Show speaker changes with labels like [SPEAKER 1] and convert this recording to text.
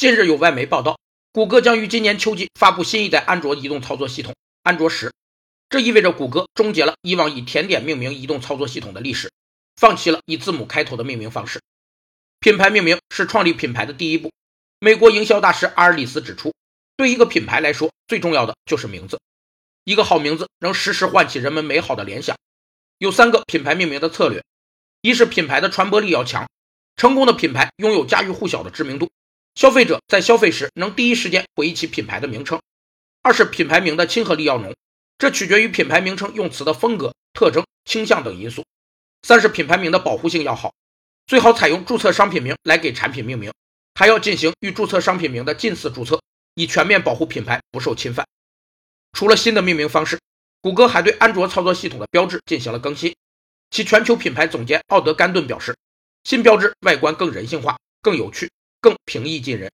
[SPEAKER 1] 近日有外媒报道，谷歌将于今年秋季发布新一代安卓移动操作系统安卓十，这意味着谷歌终结了以往以甜点命名移动操作系统的历史，放弃了以字母开头的命名方式。品牌命名是创立品牌的第一步。美国营销大师阿尔里斯指出，对一个品牌来说，最重要的就是名字。一个好名字能时时唤起人们美好的联想。有三个品牌命名的策略：一是品牌的传播力要强，成功的品牌拥有家喻户晓的知名度，消费者在消费时能第一时间回忆起品牌的名称；二是品牌名的亲和力要浓，这取决于品牌名称用词的风格、特征、倾向等因素；三是品牌名的保护性要好，最好采用注册商品名来给产品命名。还要进行与注册商品名的近似注册，以全面保护品牌不受侵犯。除了新的命名方式，谷歌还对安卓操作系统的标志进行了更新。其全球品牌总监奥德甘顿表示，新标志外观更人性化、更有趣、更平易近人。